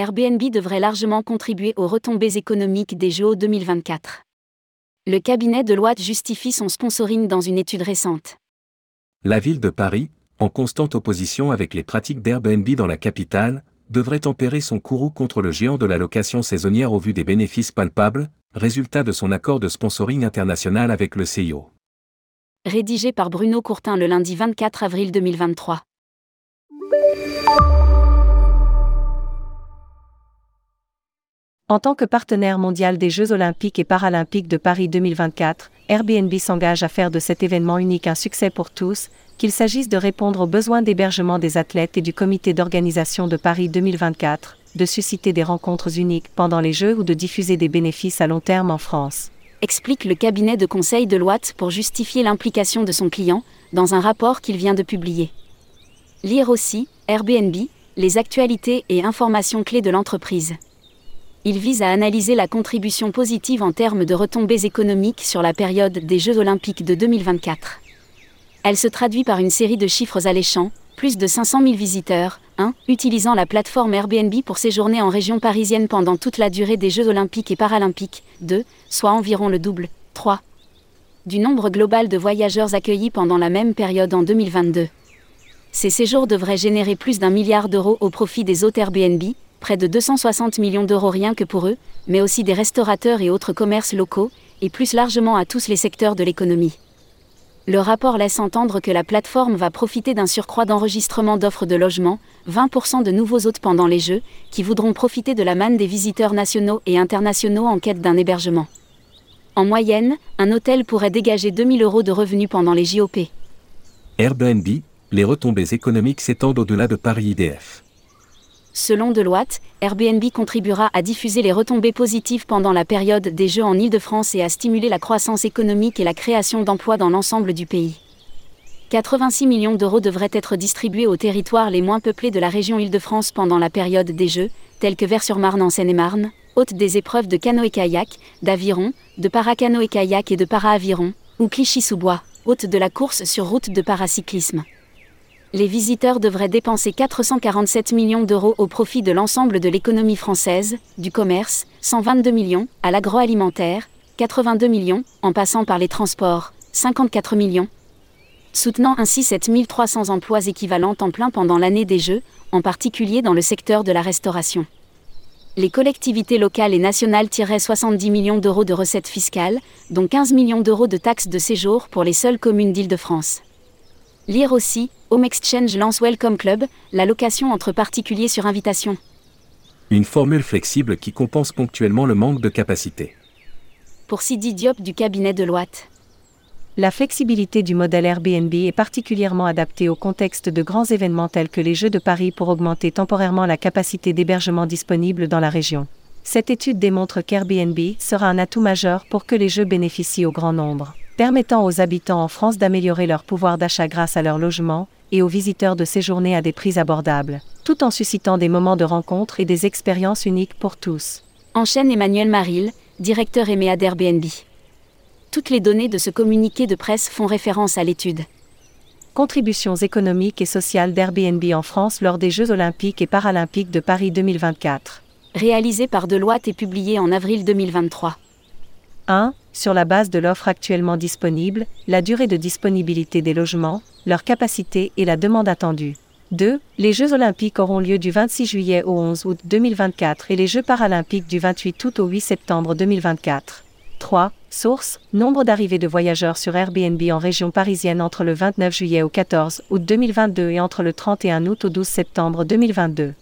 Airbnb devrait largement contribuer aux retombées économiques des Jeux 2024. Le cabinet de Deloitte justifie son sponsoring dans une étude récente. La ville de Paris, en constante opposition avec les pratiques d'Airbnb dans la capitale, devrait tempérer son courroux contre le géant de la location saisonnière au vu des bénéfices palpables, résultat de son accord de sponsoring international avec le CIO. Rédigé par Bruno Courtin le lundi 24 avril 2023. En tant que partenaire mondial des Jeux olympiques et paralympiques de Paris 2024, Airbnb s'engage à faire de cet événement unique un succès pour tous, qu'il s'agisse de répondre aux besoins d'hébergement des athlètes et du comité d'organisation de Paris 2024, de susciter des rencontres uniques pendant les Jeux ou de diffuser des bénéfices à long terme en France. Explique le cabinet de conseil de Loite pour justifier l'implication de son client dans un rapport qu'il vient de publier. Lire aussi Airbnb, les actualités et informations clés de l'entreprise il vise à analyser la contribution positive en termes de retombées économiques sur la période des Jeux olympiques de 2024. Elle se traduit par une série de chiffres alléchants, plus de 500 000 visiteurs, 1. Utilisant la plateforme Airbnb pour séjourner en région parisienne pendant toute la durée des Jeux olympiques et paralympiques, 2. Soit environ le double, 3. Du nombre global de voyageurs accueillis pendant la même période en 2022. Ces séjours devraient générer plus d'un milliard d'euros au profit des hôtes Airbnb, près de 260 millions d'euros rien que pour eux, mais aussi des restaurateurs et autres commerces locaux, et plus largement à tous les secteurs de l'économie. Le rapport laisse entendre que la plateforme va profiter d'un surcroît d'enregistrement d'offres de logement, 20% de nouveaux hôtes pendant les Jeux, qui voudront profiter de la manne des visiteurs nationaux et internationaux en quête d'un hébergement. En moyenne, un hôtel pourrait dégager 2000 euros de revenus pendant les JOP. Airbnb, les retombées économiques s'étendent au-delà de Paris IDF. Selon Deloitte, Airbnb contribuera à diffuser les retombées positives pendant la période des Jeux en Île-de-France et à stimuler la croissance économique et la création d'emplois dans l'ensemble du pays. 86 millions d'euros devraient être distribués aux territoires les moins peuplés de la région Île-de-France pendant la période des Jeux, tels que Vers-sur-Marne en Seine-et-Marne, hôte des épreuves de canoë-kayak, d'aviron, de paracanoë-kayak et de para-aviron, ou Clichy-sous-Bois, hôte de la course sur route de paracyclisme les visiteurs devraient dépenser 447 millions d'euros au profit de l'ensemble de l'économie française, du commerce, 122 millions, à l'agroalimentaire, 82 millions, en passant par les transports, 54 millions, soutenant ainsi 7300 emplois équivalents en plein pendant l'année des Jeux, en particulier dans le secteur de la restauration. Les collectivités locales et nationales tiraient 70 millions d'euros de recettes fiscales, dont 15 millions d'euros de taxes de séjour pour les seules communes d'Île-de-France. Lire aussi, Home Exchange lance Welcome Club, la location entre particuliers sur invitation. Une formule flexible qui compense ponctuellement le manque de capacité. Pour Sidi Diop du cabinet de Loite. La flexibilité du modèle Airbnb est particulièrement adaptée au contexte de grands événements tels que les Jeux de Paris pour augmenter temporairement la capacité d'hébergement disponible dans la région. Cette étude démontre qu'Airbnb sera un atout majeur pour que les Jeux bénéficient au grand nombre permettant aux habitants en France d'améliorer leur pouvoir d'achat grâce à leur logement, et aux visiteurs de séjourner à des prix abordables, tout en suscitant des moments de rencontre et des expériences uniques pour tous. Enchaîne Emmanuel Maril, directeur EMEA d'Airbnb. Toutes les données de ce communiqué de presse font référence à l'étude. Contributions économiques et sociales d'Airbnb en France lors des Jeux olympiques et paralympiques de Paris 2024. Réalisé par Deloitte et publié en avril 2023. 1. Sur la base de l'offre actuellement disponible, la durée de disponibilité des logements, leur capacité et la demande attendue. 2. Les Jeux olympiques auront lieu du 26 juillet au 11 août 2024 et les Jeux paralympiques du 28 août au 8 septembre 2024. 3. Source Nombre d'arrivées de voyageurs sur Airbnb en région parisienne entre le 29 juillet au 14 août 2022 et entre le 31 août au 12 septembre 2022.